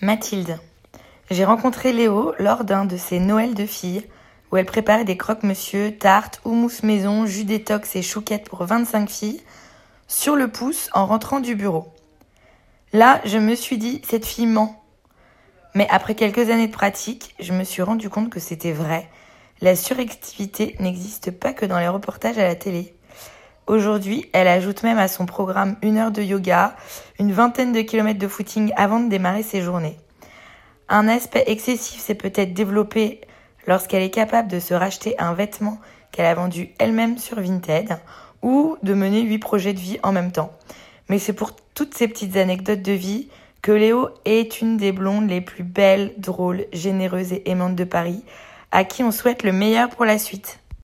Mathilde. J'ai rencontré Léo lors d'un de ses Noëls de filles où elle préparait des croque-monsieur, tartes, houmous maison, jus détox et chouquettes pour 25 filles sur le pouce en rentrant du bureau. Là, je me suis dit, cette fille ment. Mais après quelques années de pratique, je me suis rendu compte que c'était vrai. La suractivité n'existe pas que dans les reportages à la télé. Aujourd'hui, elle ajoute même à son programme une heure de yoga, une vingtaine de kilomètres de footing avant de démarrer ses journées. Un aspect excessif s'est peut-être développé lorsqu'elle est capable de se racheter un vêtement qu'elle a vendu elle-même sur Vinted ou de mener huit projets de vie en même temps. Mais c'est pour toutes ces petites anecdotes de vie que Léo est une des blondes les plus belles, drôles, généreuses et aimantes de Paris, à qui on souhaite le meilleur pour la suite.